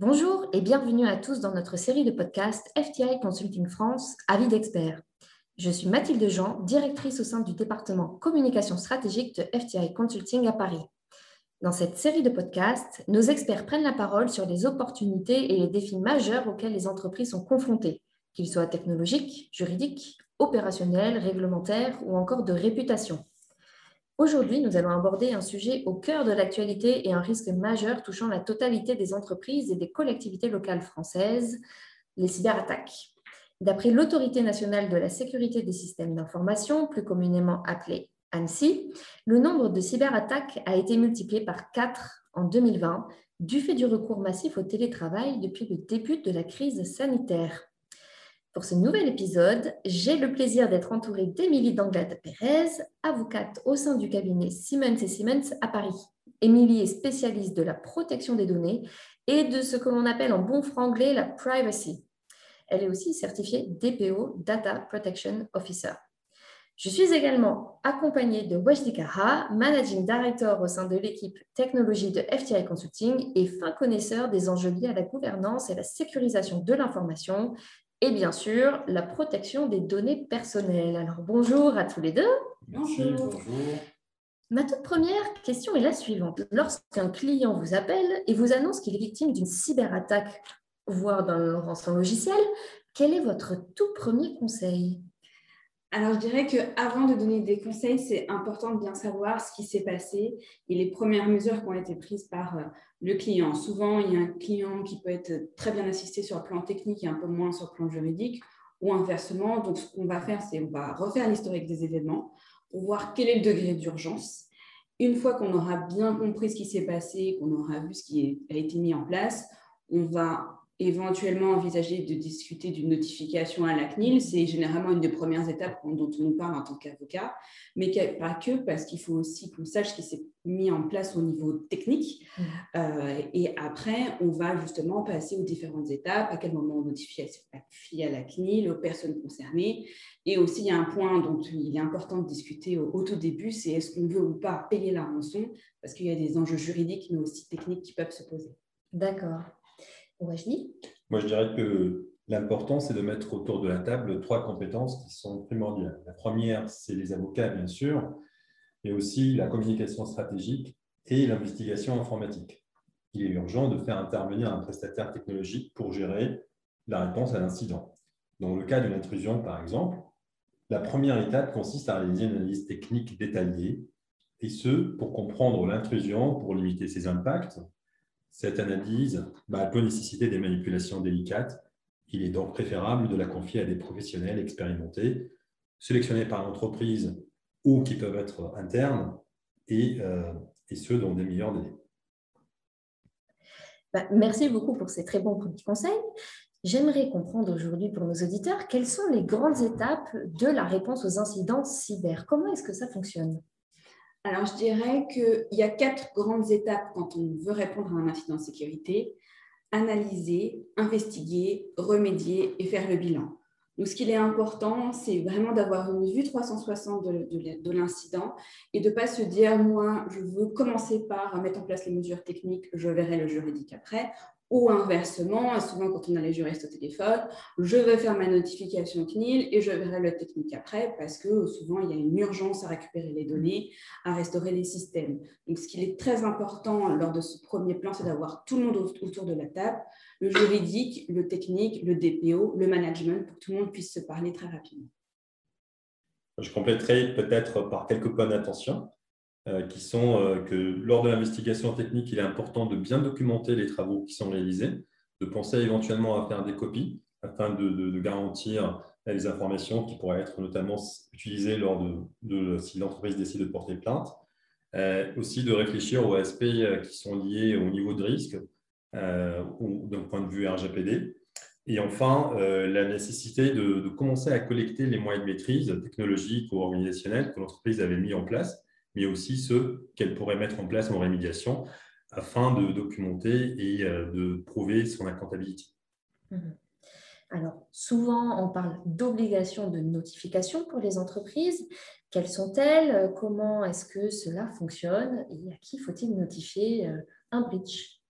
Bonjour et bienvenue à tous dans notre série de podcasts FTI Consulting France, avis d'experts. Je suis Mathilde Jean, directrice au sein du département communication stratégique de FTI Consulting à Paris. Dans cette série de podcasts, nos experts prennent la parole sur les opportunités et les défis majeurs auxquels les entreprises sont confrontées, qu'ils soient technologiques, juridiques, opérationnels, réglementaires ou encore de réputation. Aujourd'hui, nous allons aborder un sujet au cœur de l'actualité et un risque majeur touchant la totalité des entreprises et des collectivités locales françaises, les cyberattaques. D'après l'Autorité nationale de la sécurité des systèmes d'information, plus communément appelée ANSI, le nombre de cyberattaques a été multiplié par 4 en 2020 du fait du recours massif au télétravail depuis le début de la crise sanitaire. Pour ce nouvel épisode, j'ai le plaisir d'être entourée d'Émilie Danglade Pérez, avocate au sein du cabinet Siemens Siemens à Paris. Émilie est spécialiste de la protection des données et de ce que l'on appelle en bon franglais la privacy. Elle est aussi certifiée DPO, Data Protection Officer. Je suis également accompagnée de Wajdi Kaha, Managing Director au sein de l'équipe technologie de FTI Consulting et fin connaisseur des enjeux liés à la gouvernance et la sécurisation de l'information et bien sûr la protection des données personnelles. Alors bonjour à tous les deux. Bonjour. Ma toute première question est la suivante. Lorsqu'un client vous appelle et vous annonce qu'il est victime d'une cyberattaque, voire d'un rançon logiciel, quel est votre tout premier conseil? Alors, je dirais qu'avant de donner des conseils, c'est important de bien savoir ce qui s'est passé et les premières mesures qui ont été prises par euh, le client. Souvent, il y a un client qui peut être très bien assisté sur le plan technique et un peu moins sur le plan juridique, ou inversement. Donc, ce qu'on va faire, c'est on va refaire l'historique des événements pour voir quel est le degré d'urgence. Une fois qu'on aura bien compris ce qui s'est passé, qu'on aura vu ce qui a été mis en place, on va éventuellement envisager de discuter d'une notification à la CNIL. C'est généralement une des premières étapes dont on nous parle en tant qu'avocat, mais pas que, parce qu'il faut aussi qu'on sache ce qui s'est mis en place au niveau technique. Mmh. Euh, et après, on va justement passer aux différentes étapes, à quel moment on notifie à la CNIL, aux personnes concernées. Et aussi, il y a un point dont il est important de discuter au, tout début, c'est est-ce qu'on veut ou pas payer la rançon, parce qu'il y a des enjeux juridiques, mais aussi techniques qui peuvent se poser. D'accord. Moi, je dirais que l'important, c'est de mettre autour de la table trois compétences qui sont primordiales. La première, c'est les avocats, bien sûr, mais aussi la communication stratégique et l'investigation informatique. Il est urgent de faire intervenir un prestataire technologique pour gérer la réponse à l'incident. Dans le cas d'une intrusion, par exemple, la première étape consiste à réaliser une analyse technique détaillée, et ce, pour comprendre l'intrusion, pour limiter ses impacts, cette analyse bah, peut nécessiter des manipulations délicates. Il est donc préférable de la confier à des professionnels expérimentés, sélectionnés par l'entreprise ou qui peuvent être internes, et, euh, ceux dans des meilleurs délais. Bah, merci beaucoup pour ces très bons petits conseils. J'aimerais comprendre aujourd'hui pour nos auditeurs quelles sont les grandes étapes de la réponse aux incidents cyber? Comment est-ce que ça fonctionne? Alors, je dirais qu'il y a quatre grandes étapes quand on veut répondre à un incident de sécurité. Analyser, investiguer, remédier et faire le bilan. Donc, ce qu'il est important, c'est vraiment d'avoir une vue 360 de, de l'incident et de ne pas se dire, moi, je veux commencer par mettre en place les mesures techniques, je verrai le juridique après. Ou inversement, souvent quand on a les juristes au téléphone, je vais faire ma notification CNIL et je verrai le technique après parce que souvent il y a une urgence à récupérer les données, à restaurer les systèmes. Donc ce qui est très important lors de ce premier plan, c'est d'avoir tout le monde autour de la table, le juridique, le technique, le DPO, le management, pour que tout le monde puisse se parler très rapidement. Je compléterai peut-être par quelques points d'attention. Euh, qui sont euh, que lors de l'investigation technique, il est important de bien documenter les travaux qui sont réalisés, de penser éventuellement à faire des copies afin de, garantir les informations qui pourraient être notamment utilisées lors de, si l'entreprise décide de porter plainte. Euh, aussi de réfléchir aux aspects qui sont liés au niveau de risque ou d'un point de vue RGPD. Et enfin, la nécessité de, de, commencer à collecter les moyens de maîtrise technologiques ou organisationnels que l'entreprise avait mis en place mais aussi ceux qu'elle pourrait mettre en place en rémédiation afin de documenter et euh, de prouver son accountability. Mhm. Alors, souvent, on parle d'obligation de notification pour les entreprises. Quelles sont-elles? Comment est-ce que cela fonctionne? Et à qui faut-il notifier euh, un breach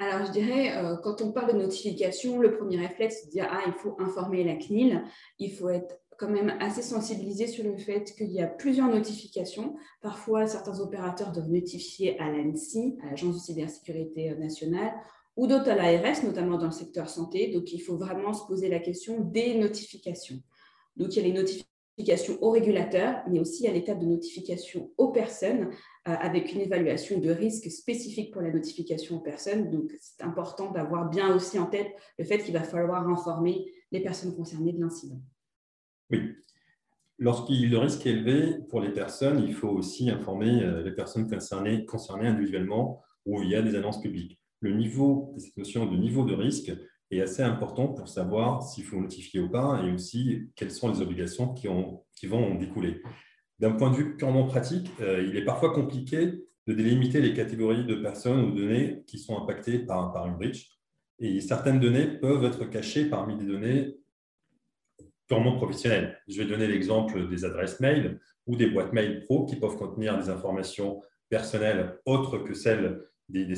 alors, je dirais, euh, quand on parle de notification, le premier réflexe, c'est de dire, ah, il faut informer la CNIL, il faut être quand même assez sensibilisé sur le fait qu'il y a plusieurs notifications. Parfois, certains opérateurs doivent notifier à l'ANSI, à l'Agence de cybersécurité nationale, ou d'autres à l'ARS, notamment dans le secteur santé. Donc, il faut vraiment se poser la question des notifications. Donc, il y a les notifications aux régulateurs, mais aussi à l'étape de notification aux personnes, euh, avec une évaluation de risque spécifique pour la notification aux personnes. Donc, c'est important d'avoir bien aussi en tête le fait qu'il va falloir informer les personnes concernées de l'incident. Oui. Lorsqu'il le risque élevé pour les personnes, il faut aussi informer euh, les personnes concernées, concernées individuellement ou via des annonces publiques. Le niveau, cette notion de niveau de risque, est assez important pour savoir s'il faut notifier ou pas et aussi quelles sont les obligations qui vont en découler. D'un point de vue purement pratique, euh, il est parfois compliqué de délimiter les catégories de personnes ou de données qui sont impactées par, par une breach. Et certaines données peuvent être cachées parmi des données purement professionnelles. Je vais donner l'exemple des adresses mail ou des boîtes mail pro qui peuvent contenir des informations personnelles autres que celles des, des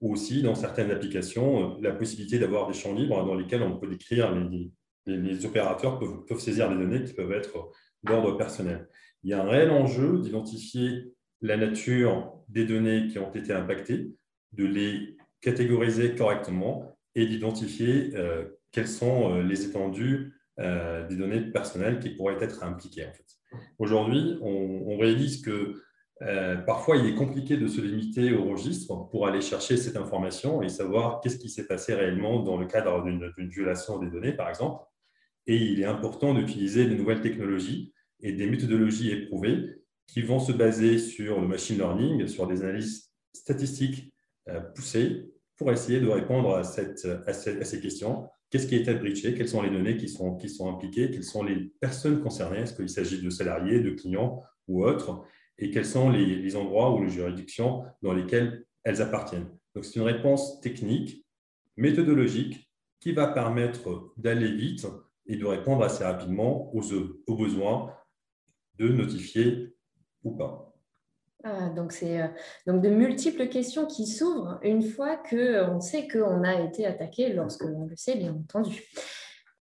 ou aussi dans certaines applications, euh, la possibilité d'avoir des champs libres dans lesquels on peut décrire, les, les, opérateurs peuvent, peuvent, saisir des données qui peuvent être d'ordre personnel. Il y a un réel enjeu d'identifier la nature des données qui ont été impactées, de les catégoriser correctement et d'identifier euh, quelles sont euh, les étendues des données personnelles qui pourraient être impliquées. En fait. Aujourd'hui, on, réalise que euh, parfois, il est compliqué de se limiter au registre pour aller chercher cette information et savoir qu'est-ce qui s'est passé réellement dans le cadre d'une violation des données, par exemple. Et il est important d'utiliser de nouvelles technologies et des méthodologies éprouvées qui vont se baser sur le machine learning, sur des analyses statistiques euh, poussées pour essayer de répondre à, ces questions. Qu'est-ce qui a été breaché Quelles sont les données qui sont, qui sont impliquées? Quelles sont les personnes concernées? Est-ce qu'il s'agit de salariés, de clients ou autres? Et quels sont les, endroits ou les juridictions dans lesquelles elles appartiennent? Donc, c'est une réponse technique, méthodologique, qui va permettre d'aller vite et de répondre assez rapidement aux, aux besoins de notifier ou pas. Ah, donc, c'est euh, donc de multiples questions qui s'ouvrent une fois qu'on sait qu'on a été attaqué, lorsque l'on le sait, bien entendu.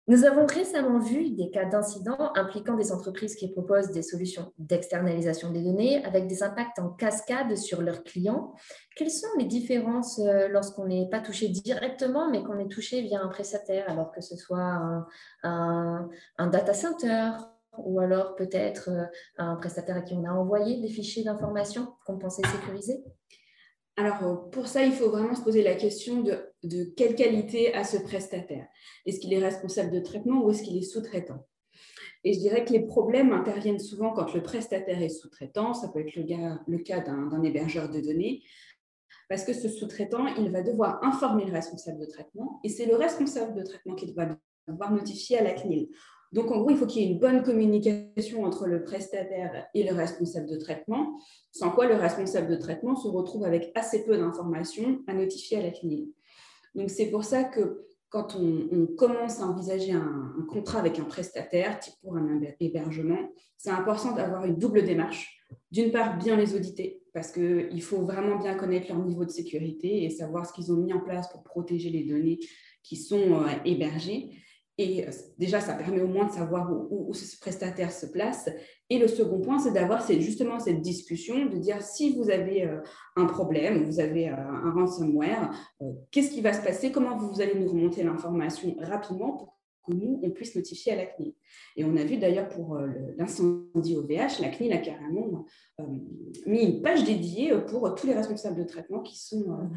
Nous avons récemment vu des cas d'incidents impliquant des entreprises qui proposent des solutions d'externalisation des données avec des impacts en cascade sur leurs clients. Quelles sont les différences euh, lorsqu'on n'est pas touché directement, mais qu'on est touché via un prestataire, alors que ce soit un, data center ou alors peut-être euh, un prestataire à qui on a envoyé des fichiers d'information qu'on pensait sécuriser? Alors, euh, pour ça, il faut vraiment se poser la question de, quelle qualité a ce prestataire? Est-ce qu'il est responsable de traitement ou est-ce qu'il est sous-traitant? Et je dirais que les problèmes interviennent souvent quand le prestataire est sous-traitant. Ça peut être le, le cas d'un hébergeur de données. Parce que ce sous-traitant, il va devoir informer le responsable de traitement et c'est le responsable de traitement qui va devoir notifier à la CNIL. Donc, en gros, il faut qu'il y ait une bonne communication entre le prestataire et le responsable de traitement, sans quoi le responsable de traitement se retrouve avec assez peu d'informations à notifier à la CNIL. Donc, c'est pour ça que quand on, commence à envisager un, contrat avec un prestataire, type pour un hébergement, c'est important d'avoir une double démarche. D'une part, bien les auditer, parce qu'il faut vraiment bien connaître leur niveau de sécurité et savoir ce qu'ils ont mis en place pour protéger les données qui sont euh, hébergées. Et euh, déjà, ça permet au moins de savoir où, ce prestataire se place. Et le second point, c'est d'avoir justement cette discussion, de dire si vous avez euh, un problème, vous avez euh, un ransomware, qu'est-ce qui va se passer, comment vous allez nous remonter l'information rapidement pour que nous, on puisse notifier à la CNIL? Et on a vu d'ailleurs pour l'incendie OVH, la CNIL a carrément mis une page dédiée pour tous les responsables de traitement qui, sont,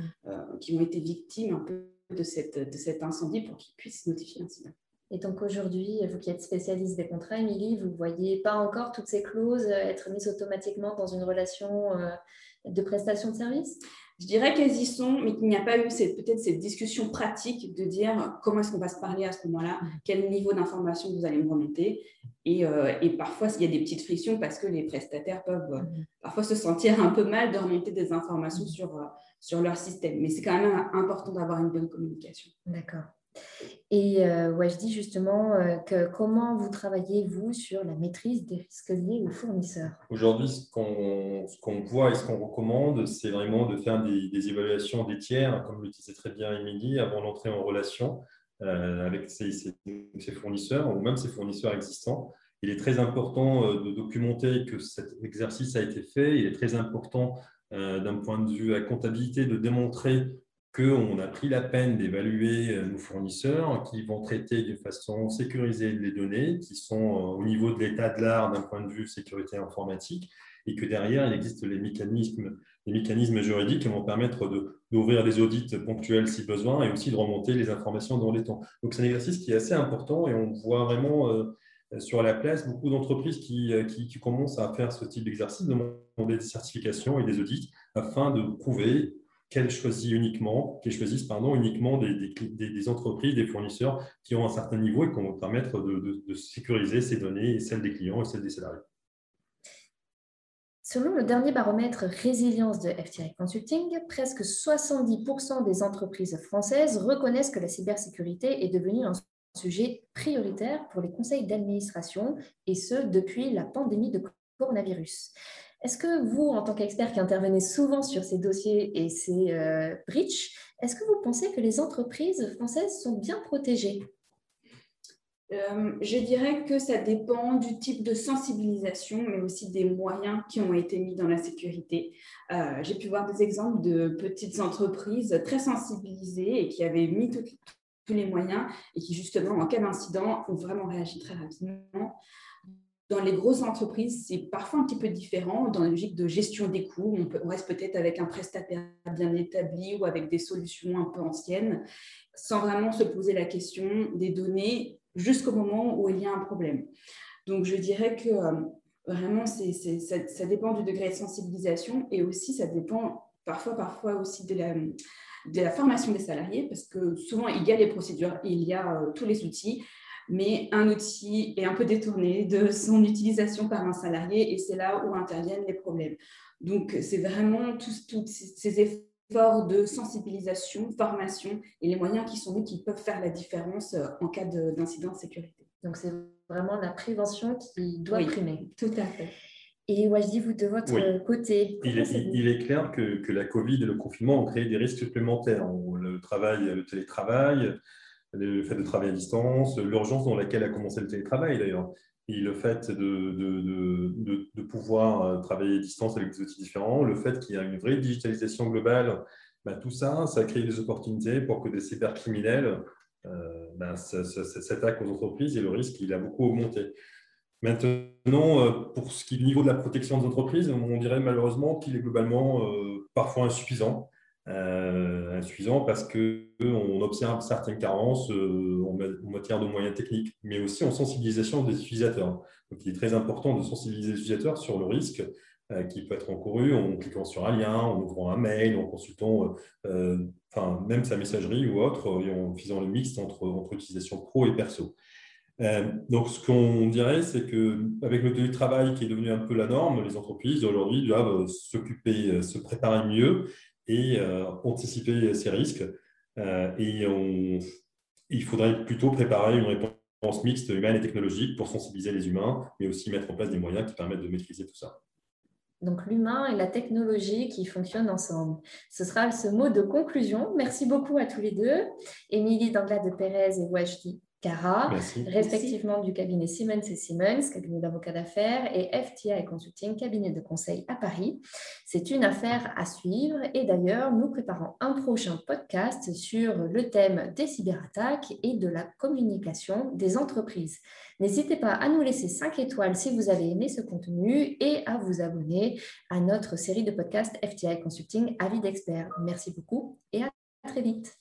qui ont été victimes un peu de, cette, de cet incendie pour qu'ils puissent notifier l'incident. Et donc aujourd'hui, vous qui êtes spécialiste des contrats, Émilie, vous ne voyez pas encore toutes ces clauses être mises automatiquement dans une relation euh, de prestation de service? Je dirais qu'elles y sont, mais qu'il n'y a pas eu peut-être cette discussion pratique de dire comment est-ce qu'on va se parler à ce moment-là, mmh. quel niveau d'information vous allez me remonter? Et, euh, et, parfois, il y a des petites frictions parce que les prestataires peuvent euh, mmh. parfois se sentir un peu mal de remonter des informations mmh. sur, sur leur système. Mais c'est quand même important d'avoir une bonne communication. D'accord. Et euh, je dis justement euh, que comment vous travaillez, vous, sur la maîtrise des risques liés aux fournisseurs? Aujourd'hui, ce qu'on voit et ce qu'on recommande, c'est vraiment de faire des, évaluations des tiers, comme le disait très bien Émilie, avant d'entrer en relation euh, avec ses, fournisseurs ou même ses fournisseurs existants. Il est très important euh, de documenter que cet exercice a été fait. Il est très important d'un point de vue à comptabilité de démontrer qu'on a pris la peine d'évaluer euh, nos fournisseurs qui vont traiter de façon sécurisée les données, qui sont euh, au niveau de l'état de l'art d'un point de vue sécurité informatique, et que derrière, il existe les mécanismes, les mécanismes juridiques qui vont permettre d'ouvrir des audits ponctuels si besoin, et aussi de remonter les informations dans les temps. Donc c'est un exercice qui est assez important, et on voit vraiment euh, sur la place beaucoup d'entreprises qui, qui, qui, commencent à faire ce type d'exercice, demander des certifications et des audits afin de prouver qu'elles choisissent uniquement, qu'elles choisissent pardon, uniquement des, des, entreprises, des fournisseurs qui ont un certain niveau et qui vont permettre de, sécuriser ces données, celles des clients et celles des salariés. Selon le dernier baromètre résilience de FTI Consulting, presque 70% des entreprises françaises reconnaissent que la cybersécurité est devenue un sujet prioritaire pour les conseils d'administration, et ce, depuis la pandémie de coronavirus. Est-ce que vous, en tant qu'expert qui intervenez souvent sur ces dossiers et ces euh, breaches, est-ce que vous pensez que les entreprises françaises sont bien protégées? Euh, je dirais que ça dépend du type de sensibilisation, mais aussi des moyens qui ont été mis dans la sécurité. Euh, j'ai pu voir des exemples de petites entreprises très sensibilisées et qui avaient mis tous les moyens et qui, justement, en cas d'incident, ont vraiment réagi très rapidement. Dans les grosses entreprises, c'est parfois un petit peu différent. Dans la logique de gestion des coûts, on, reste peut-être avec un prestataire bien établi ou avec des solutions un peu anciennes, sans vraiment se poser la question des données jusqu'au moment où il y a un problème. Donc, je dirais que euh, vraiment, ça, dépend du degré de sensibilisation et aussi, ça dépend parfois, parfois aussi de la, de la formation des salariés, parce que souvent, il y a les procédures, il y a euh, tous les outils, mais un outil est un peu détourné de son utilisation par un salarié et c'est là où interviennent les problèmes. Donc, c'est vraiment tous, ces efforts de sensibilisation, formation et les moyens qui sont mis qui peuvent faire la différence euh, en cas d'incident de, sécurité. Donc, c'est vraiment la prévention qui doit primer. Tout à fait. Et Wajdi, vous de votre côté il est, clair que, que, la Covid et le confinement ont créé des risques supplémentaires. Le travail, le télétravail, le fait de travailler à distance, l'urgence dans laquelle a commencé le télétravail d'ailleurs, et le fait de, pouvoir euh, travailler à distance avec des outils différents, le fait qu'il y a une vraie digitalisation globale, bah, tout ça, ça crée des opportunités pour que des cybercriminels euh, bah, s'attaquent aux entreprises et le risque, il a beaucoup augmenté. Maintenant, euh, pour ce qui est du niveau de la protection des entreprises, on dirait malheureusement qu'il est globalement euh, parfois insuffisant. Euh, insuffisant parce qu'on observe certaines carences euh, en matière de moyens techniques, mais aussi en sensibilisation des utilisateurs. Donc, il est très important de sensibiliser les utilisateurs sur le risque euh, qui peut être encouru en cliquant sur un lien, en ouvrant un mail, en consultant enfin, même sa messagerie ou autre, et en faisant le mix entre, entre utilisation pro et perso. donc, ce qu'on dirait, c'est qu'avec le télétravail qui est devenu un peu la norme, les entreprises aujourd'hui doivent s'occuper, se préparer mieux et euh, anticiper ces risques. Euh, et il faudrait plutôt préparer une réponse mixte humaine et technologique pour sensibiliser les humains, mais aussi mettre en place des moyens qui permettent de maîtriser tout ça. Donc l'humain et la technologie qui fonctionnent ensemble. Ce sera ce mot de conclusion. Merci beaucoup à tous les deux. Émilie Danglade de Pérez et Wajdi Cara, respectivement du cabinet Siemens et Siemens, cabinet d'avocats d'affaires, et FTI Consulting, cabinet de conseil à Paris. C'est une affaire à suivre et d'ailleurs, nous préparons un prochain podcast sur le thème des cyberattaques et de la communication des entreprises. N'hésitez pas à nous laisser 5 étoiles si vous avez aimé ce contenu et à vous abonner à notre série de podcasts FTI Consulting Avis d'experts. Merci beaucoup et à très vite.